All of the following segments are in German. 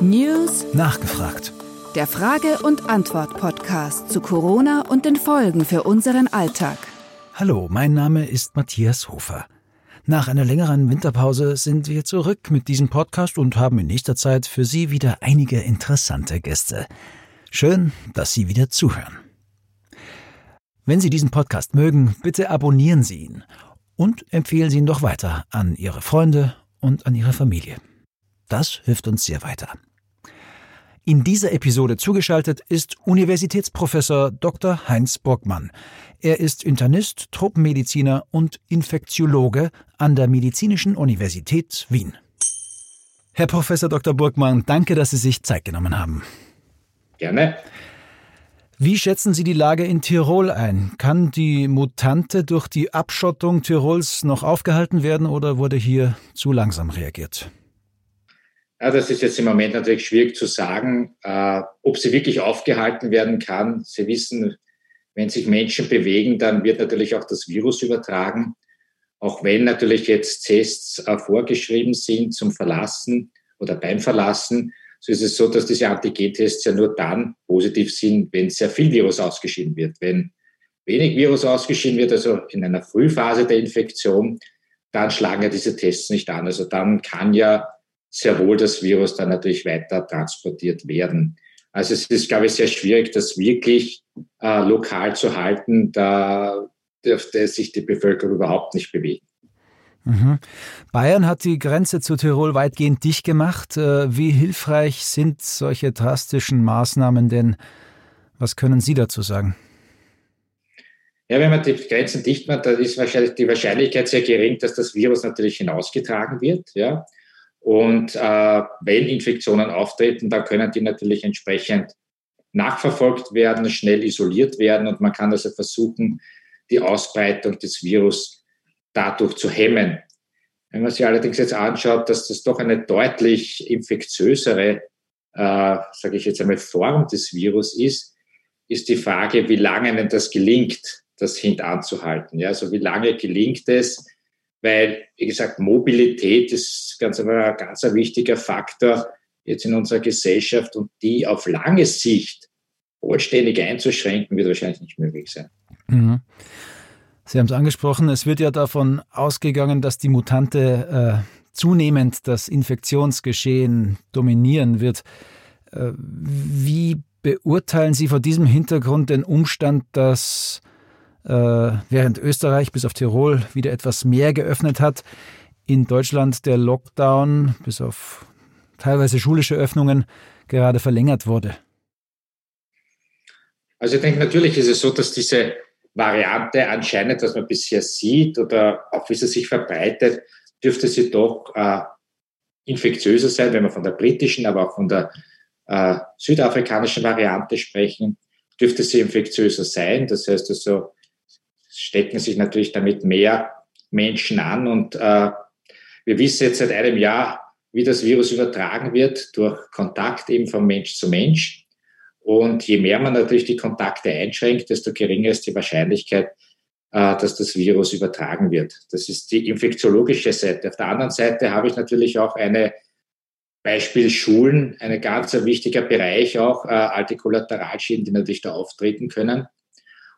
News Nachgefragt. Der Frage- und Antwort-Podcast zu Corona und den Folgen für unseren Alltag. Hallo, mein Name ist Matthias Hofer. Nach einer längeren Winterpause sind wir zurück mit diesem Podcast und haben in nächster Zeit für Sie wieder einige interessante Gäste. Schön, dass Sie wieder zuhören. Wenn Sie diesen Podcast mögen, bitte abonnieren Sie ihn und empfehlen Sie ihn doch weiter an Ihre Freunde und an Ihre Familie. Das hilft uns sehr weiter. In dieser Episode zugeschaltet ist Universitätsprofessor Dr. Heinz Burgmann. Er ist Internist, Tropenmediziner und Infektiologe an der Medizinischen Universität Wien. Herr Professor Dr. Burgmann, danke, dass Sie sich Zeit genommen haben. Gerne. Wie schätzen Sie die Lage in Tirol ein? Kann die Mutante durch die Abschottung Tirols noch aufgehalten werden oder wurde hier zu langsam reagiert? Ja, das ist jetzt im Moment natürlich schwierig zu sagen, äh, ob sie wirklich aufgehalten werden kann. Sie wissen, wenn sich Menschen bewegen, dann wird natürlich auch das Virus übertragen. Auch wenn natürlich jetzt Tests äh, vorgeschrieben sind zum Verlassen oder beim Verlassen, so ist es so, dass diese Antigen-Tests ja nur dann positiv sind, wenn sehr viel Virus ausgeschieden wird. Wenn wenig Virus ausgeschieden wird, also in einer Frühphase der Infektion, dann schlagen ja diese Tests nicht an. Also dann kann ja sehr wohl das Virus dann natürlich weiter transportiert werden. Also es ist, glaube ich, sehr schwierig, das wirklich äh, lokal zu halten. Da dürfte sich die Bevölkerung überhaupt nicht bewegen. Mhm. Bayern hat die Grenze zu Tirol weitgehend dicht gemacht. Äh, wie hilfreich sind solche drastischen Maßnahmen denn? Was können Sie dazu sagen? Ja, wenn man die Grenzen dicht macht, dann ist wahrscheinlich die Wahrscheinlichkeit sehr gering, dass das Virus natürlich hinausgetragen wird. Ja. Und äh, wenn Infektionen auftreten, dann können die natürlich entsprechend nachverfolgt werden, schnell isoliert werden und man kann also versuchen, die Ausbreitung des Virus dadurch zu hemmen. Wenn man sich allerdings jetzt anschaut, dass das doch eine deutlich infektiösere, äh, sage ich jetzt einmal, Form des Virus ist, ist die Frage, wie lange denn das gelingt, das hintanzuhalten. Ja, also wie lange gelingt es, weil, wie gesagt, Mobilität ist ganz ein ganz wichtiger Faktor jetzt in unserer Gesellschaft und die auf lange Sicht vollständig einzuschränken, wird wahrscheinlich nicht möglich sein. Mhm. Sie haben es angesprochen, es wird ja davon ausgegangen, dass die Mutante äh, zunehmend das Infektionsgeschehen dominieren wird. Äh, wie beurteilen Sie vor diesem Hintergrund den Umstand, dass während Österreich bis auf Tirol wieder etwas mehr geöffnet hat, in Deutschland der Lockdown bis auf teilweise schulische Öffnungen gerade verlängert wurde? Also ich denke, natürlich ist es so, dass diese Variante anscheinend, was man bisher sieht oder auch wie sie sich verbreitet, dürfte sie doch äh, infektiöser sein, wenn wir von der britischen, aber auch von der äh, südafrikanischen Variante sprechen, dürfte sie infektiöser sein. Das heißt also, stecken sich natürlich damit mehr Menschen an. Und äh, wir wissen jetzt seit einem Jahr, wie das Virus übertragen wird durch Kontakt eben von Mensch zu Mensch. Und je mehr man natürlich die Kontakte einschränkt, desto geringer ist die Wahrscheinlichkeit, äh, dass das Virus übertragen wird. Das ist die infektiologische Seite. Auf der anderen Seite habe ich natürlich auch eine Beispiel Schulen, ein ganz wichtiger Bereich auch, äh, alte Kollateralschäden, die natürlich da auftreten können.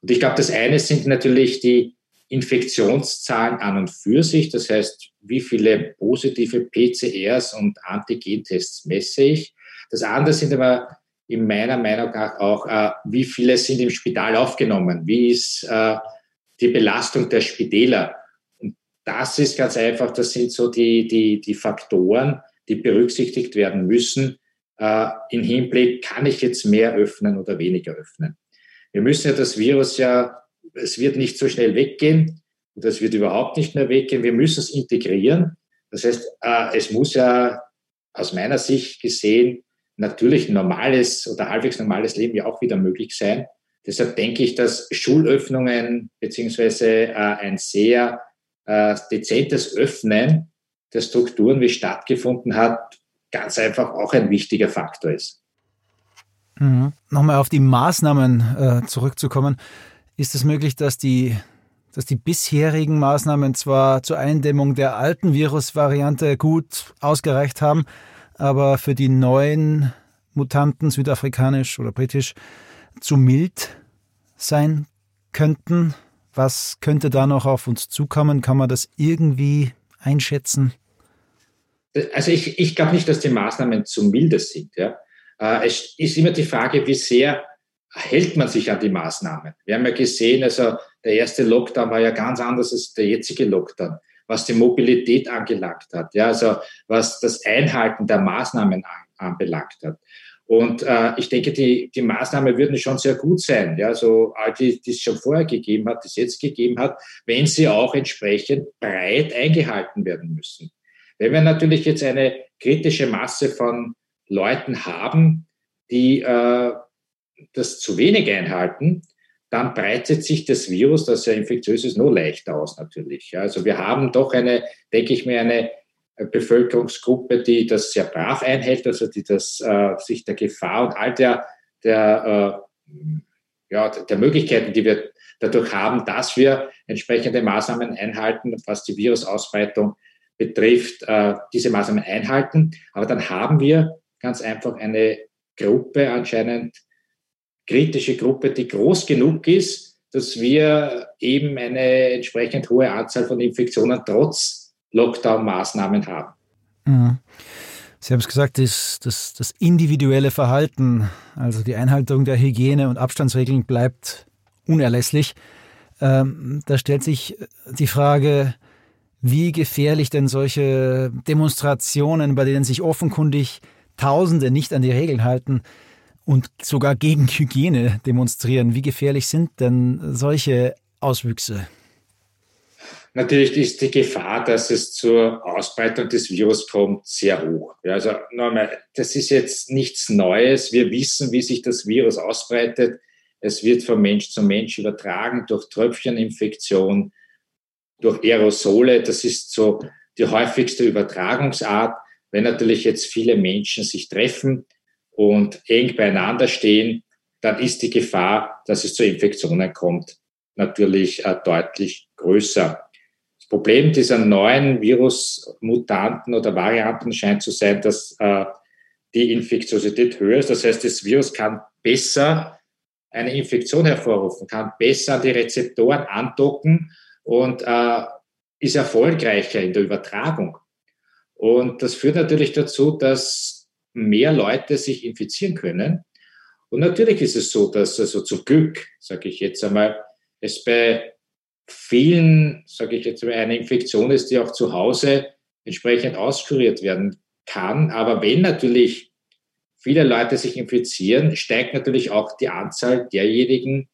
Und ich glaube, das eine sind natürlich die Infektionszahlen an und für sich. Das heißt, wie viele positive PCRs und Antigentests messe ich. Das andere sind aber in meiner Meinung nach auch, äh, wie viele sind im Spital aufgenommen? Wie ist äh, die Belastung der Spitäler? Und das ist ganz einfach, das sind so die, die, die Faktoren, die berücksichtigt werden müssen. Äh, Im Hinblick, kann ich jetzt mehr öffnen oder weniger öffnen? Wir müssen ja das Virus ja, es wird nicht so schnell weggehen und es wird überhaupt nicht mehr weggehen. Wir müssen es integrieren. Das heißt, äh, es muss ja aus meiner Sicht gesehen natürlich ein normales oder halbwegs normales Leben ja auch wieder möglich sein. Deshalb denke ich, dass Schulöffnungen beziehungsweise äh, ein sehr äh, dezentes Öffnen der Strukturen, wie stattgefunden hat, ganz einfach auch ein wichtiger Faktor ist. Mhm. Nochmal auf die Maßnahmen äh, zurückzukommen. Ist es möglich, dass die, dass die bisherigen Maßnahmen zwar zur Eindämmung der alten Virusvariante gut ausgereicht haben, aber für die neuen Mutanten, südafrikanisch oder britisch, zu mild sein könnten? Was könnte da noch auf uns zukommen? Kann man das irgendwie einschätzen? Also ich, ich glaube nicht, dass die Maßnahmen zu milde sind. Ja. Äh, es ist immer die Frage, wie sehr hält man sich an die Maßnahmen. Wir haben ja gesehen, also der erste Lockdown war ja ganz anders als der jetzige Lockdown, was die Mobilität angelangt hat, ja, also was das Einhalten der Maßnahmen anbelangt hat. Und äh, ich denke, die, die Maßnahmen würden schon sehr gut sein, ja, so all die, die es schon vorher gegeben hat, die es jetzt gegeben hat, wenn sie auch entsprechend breit eingehalten werden müssen. Wenn wir natürlich jetzt eine kritische Masse von Leuten haben, die äh, das zu wenig einhalten, dann breitet sich das Virus, das ja infektiös ist, nur leichter aus natürlich. Also wir haben doch eine, denke ich mir, eine Bevölkerungsgruppe, die das sehr brav einhält, also die das äh, sich der Gefahr und all der, der, äh, ja, der Möglichkeiten, die wir dadurch haben, dass wir entsprechende Maßnahmen einhalten, was die Virusausbreitung betrifft, äh, diese Maßnahmen einhalten. Aber dann haben wir ganz einfach eine Gruppe, anscheinend kritische Gruppe, die groß genug ist, dass wir eben eine entsprechend hohe Anzahl von Infektionen trotz Lockdown-Maßnahmen haben. Mhm. Sie haben es gesagt, das, das, das individuelle Verhalten, also die Einhaltung der Hygiene- und Abstandsregeln bleibt unerlässlich. Ähm, da stellt sich die Frage, wie gefährlich denn solche Demonstrationen, bei denen sich offenkundig Tausende nicht an die Regeln halten und sogar gegen Hygiene demonstrieren, wie gefährlich sind denn solche Auswüchse? Natürlich ist die Gefahr, dass es zur Ausbreitung des Virus kommt, sehr hoch. Ja, also nochmal, das ist jetzt nichts Neues. Wir wissen, wie sich das Virus ausbreitet. Es wird von Mensch zu Mensch übertragen durch Tröpfcheninfektion, durch Aerosole. Das ist so die häufigste Übertragungsart. Wenn natürlich jetzt viele Menschen sich treffen und eng beieinander stehen, dann ist die Gefahr, dass es zu Infektionen kommt, natürlich äh, deutlich größer. Problem dieser neuen Virusmutanten oder Varianten scheint zu sein, dass äh, die Infektiosität höher ist. Das heißt, das Virus kann besser eine Infektion hervorrufen, kann besser an die Rezeptoren andocken und äh, ist erfolgreicher in der Übertragung. Und das führt natürlich dazu, dass mehr Leute sich infizieren können. Und natürlich ist es so, dass also zum Glück, sage ich jetzt einmal, es bei vielen, sage ich jetzt mal, eine Infektion ist, die auch zu Hause entsprechend auskuriert werden kann. Aber wenn natürlich viele Leute sich infizieren, steigt natürlich auch die Anzahl derjenigen,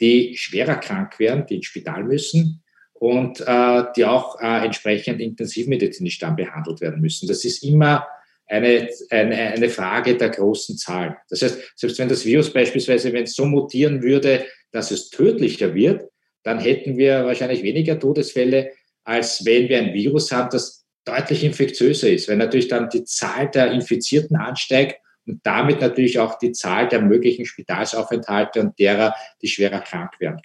die schwerer krank werden, die ins Spital müssen und äh, die auch äh, entsprechend intensivmedizinisch dann behandelt werden müssen. Das ist immer eine, eine, eine Frage der großen Zahlen. Das heißt, selbst wenn das Virus beispielsweise, wenn es so mutieren würde, dass es tödlicher wird, dann hätten wir wahrscheinlich weniger Todesfälle, als wenn wir ein Virus haben, das deutlich infektiöser ist, weil natürlich dann die Zahl der Infizierten ansteigt und damit natürlich auch die Zahl der möglichen Spitalsaufenthalte und derer, die schwerer krank werden.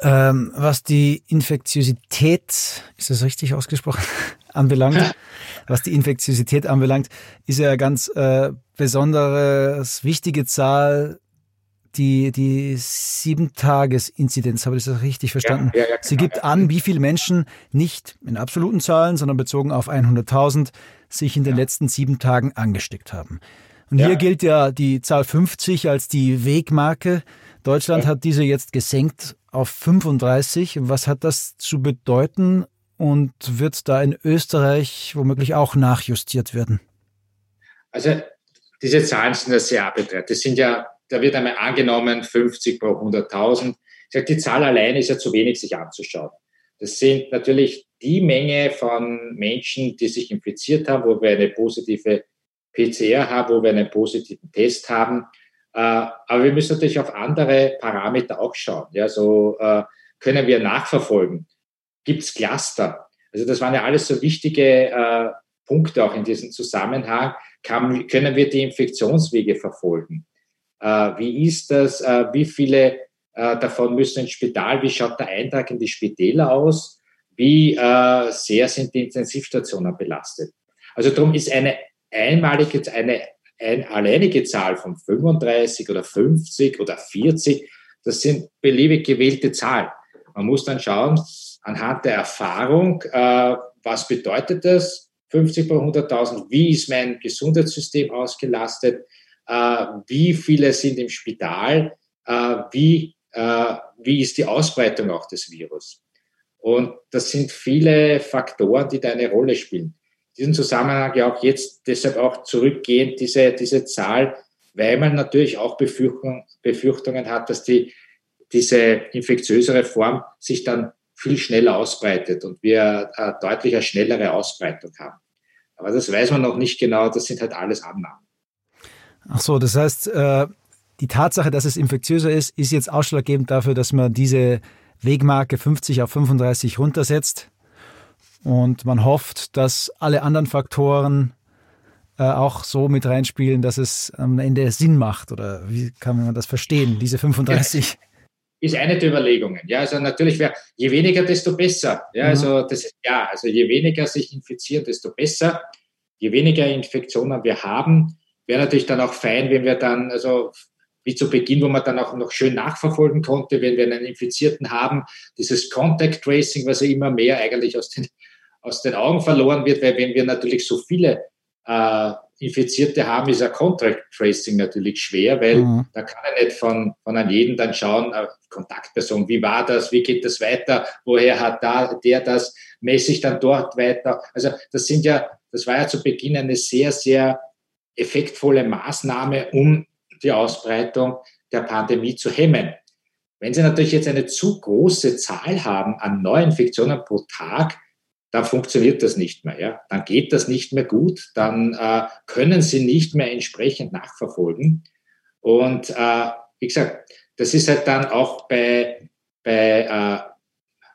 Ähm, was die Infektiosität, ist das richtig ausgesprochen, anbelangt, was die Infektiosität anbelangt, ist ja eine ganz äh, besonderes, wichtige Zahl die, die Sieben-Tages-Inzidenz, habe ich das richtig verstanden? Ja, ja, ja, Sie genau, gibt an, wie viele Menschen nicht in absoluten Zahlen, sondern bezogen auf 100.000 sich in den letzten sieben Tagen angesteckt haben. Und hier gilt ja die Zahl 50 als die Wegmarke. Deutschland hat diese jetzt gesenkt auf 35. Was hat das zu bedeuten und wird da in Österreich womöglich auch nachjustiert werden? Also diese Zahlen sind ja sehr arbiträrt. Das sind ja da wird einmal angenommen 50 pro 100.000. Ich sage, die Zahl allein ist ja zu wenig, sich anzuschauen. Das sind natürlich die Menge von Menschen, die sich infiziert haben, wo wir eine positive PCR haben, wo wir einen positiven Test haben. Äh, aber wir müssen natürlich auf andere Parameter auch schauen. Ja, so äh, können wir nachverfolgen. Gibt es Cluster? Also das waren ja alles so wichtige äh, Punkte auch in diesem Zusammenhang. Können wir die Infektionswege verfolgen? Wie ist das? Wie viele davon müssen ins Spital? Wie schaut der Eintrag in die Spitäler aus? Wie sehr sind die Intensivstationen belastet? Also darum ist eine einmalig jetzt eine eine alleinige Zahl von 35 oder 50 oder 40, das sind beliebig gewählte Zahlen. Man muss dann schauen, anhand der Erfahrung, äh, was bedeutet das? 50 bei 100.000, wie ist mein Gesundheitssystem ausgelastet? Äh, wie viele sind im Spital? Äh, wie, äh, wie ist die Ausbreitung auch des Virus? Und das sind viele Faktoren, die da eine Rolle spielen diesem Zusammenhang ja auch jetzt deshalb auch zurückgehend diese, diese Zahl, weil man natürlich auch Befürchtung, Befürchtungen hat, dass die, diese infektiösere Form sich dann viel schneller ausbreitet und wir eine deutlich schnellere Ausbreitung haben. Aber das weiß man noch nicht genau, das sind halt alles Annahmen. Ach so, das heißt, äh, die Tatsache, dass es infektiöser ist, ist jetzt ausschlaggebend dafür, dass man diese Wegmarke 50 auf 35 runtersetzt? Und man hofft, dass alle anderen Faktoren äh, auch so mit reinspielen, dass es am Ende Sinn macht. Oder wie kann man das verstehen, diese 35? Ja, ist eine der Überlegungen. Ja, also natürlich wäre, je weniger, desto besser. Ja, mhm. also das ist ja, also je weniger sich infizieren, desto besser. Je weniger Infektionen wir haben, wäre natürlich dann auch fein, wenn wir dann, also wie zu Beginn, wo man dann auch noch schön nachverfolgen konnte, wenn wir einen Infizierten haben, dieses Contact Tracing, was ja immer mehr eigentlich aus den aus den Augen verloren wird, weil wenn wir natürlich so viele äh, Infizierte haben, ist ein Contact Tracing natürlich schwer, weil mhm. da kann er nicht von, von an jeden dann schauen, äh, Kontaktperson, wie war das, wie geht das weiter, woher hat da, der das, messe ich dann dort weiter. Also das sind ja, das war ja zu Beginn eine sehr, sehr effektvolle Maßnahme, um die Ausbreitung der Pandemie zu hemmen. Wenn Sie natürlich jetzt eine zu große Zahl haben an Neuinfektionen pro Tag, dann funktioniert das nicht mehr. Ja? Dann geht das nicht mehr gut, dann äh, können sie nicht mehr entsprechend nachverfolgen. Und äh, wie gesagt, das ist halt dann auch bei, bei äh,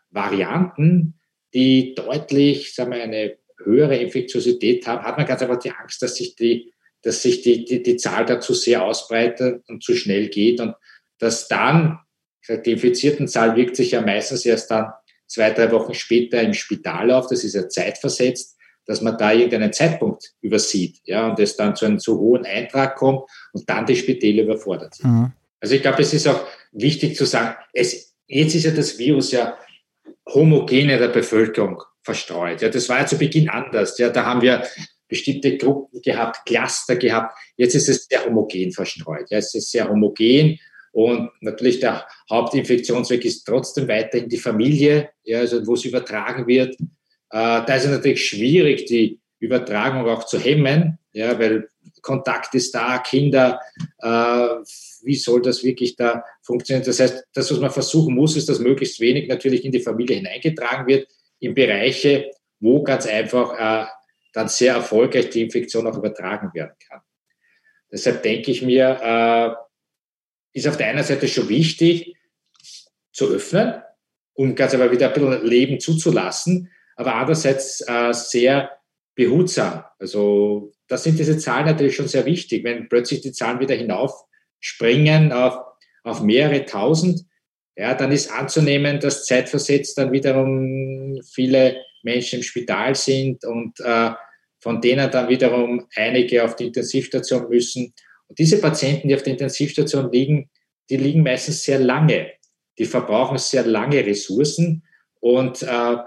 Varianten, die deutlich sagen wir, eine höhere Infektiosität haben, hat man ganz einfach die Angst, dass sich die, dass sich die, die, die Zahl da zu sehr ausbreitet und zu schnell geht und dass dann, die infizierten Zahl wirkt sich ja meistens erst dann zwei, drei Wochen später im Spital auf, das ist ja zeitversetzt, dass man da irgendeinen Zeitpunkt übersieht, ja, und es dann zu einem zu hohen Eintrag kommt und dann die Spitäle überfordert sind. Mhm. Also ich glaube, es ist auch wichtig zu sagen, es, jetzt ist ja das Virus ja homogen in der Bevölkerung verstreut. Ja, das war ja zu Beginn anders. Ja, da haben wir bestimmte Gruppen gehabt, Cluster gehabt. Jetzt ist es sehr homogen verstreut. Ja, es ist sehr homogen und natürlich der Hauptinfektionsweg ist trotzdem weiterhin die Familie, ja, also wo es übertragen wird. Äh, da ist es natürlich schwierig, die Übertragung auch zu hemmen, ja, weil Kontakt ist da, Kinder, äh, wie soll das wirklich da funktionieren? Das heißt, das, was man versuchen muss, ist, dass möglichst wenig natürlich in die Familie hineingetragen wird, in Bereiche, wo ganz einfach äh, dann sehr erfolgreich die Infektion auch übertragen werden kann. Deshalb denke ich mir, äh, ist auf der einen Seite schon wichtig zu öffnen, um ganz aber wieder ein bisschen Leben zuzulassen, aber andererseits äh, sehr behutsam. Also da sind diese Zahlen natürlich schon sehr wichtig. Wenn plötzlich die Zahlen wieder hinaufspringen auf, auf mehrere tausend, ja, dann ist anzunehmen, dass zeitversetzt dann wiederum viele Menschen im Spital sind und äh, von denen dann wiederum einige auf die Intensivstation müssen und diese Patienten, die auf der Intensivstation liegen, die liegen meistens sehr lange. Die verbrauchen sehr lange Ressourcen. Und äh,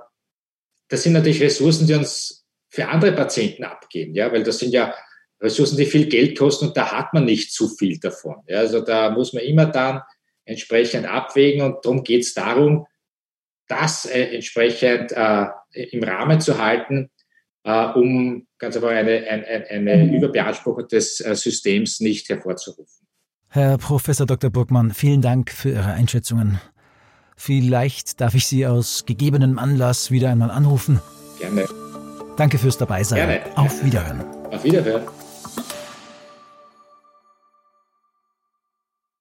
das sind natürlich Ressourcen, die uns für andere Patienten abgehen, ja, weil das sind ja Ressourcen, die viel Geld kosten und da hat man nicht zu viel davon. Ja, also da muss man immer dann entsprechend abwägen und darum geht es darum, das äh, entsprechend äh, im Rahmen zu halten, äh, um ganz einfach eine, eine, eine mhm. Überbeanspruchung des äh, Systems nicht hervorzurufen. Herr Professor Dr. Burgmann, vielen Dank für Ihre Einschätzungen. Vielleicht darf ich Sie aus gegebenem Anlass wieder einmal anrufen. Gerne. Danke fürs Dabeisein. Gerne. Auf Wiederhören. Auf Wiederhören.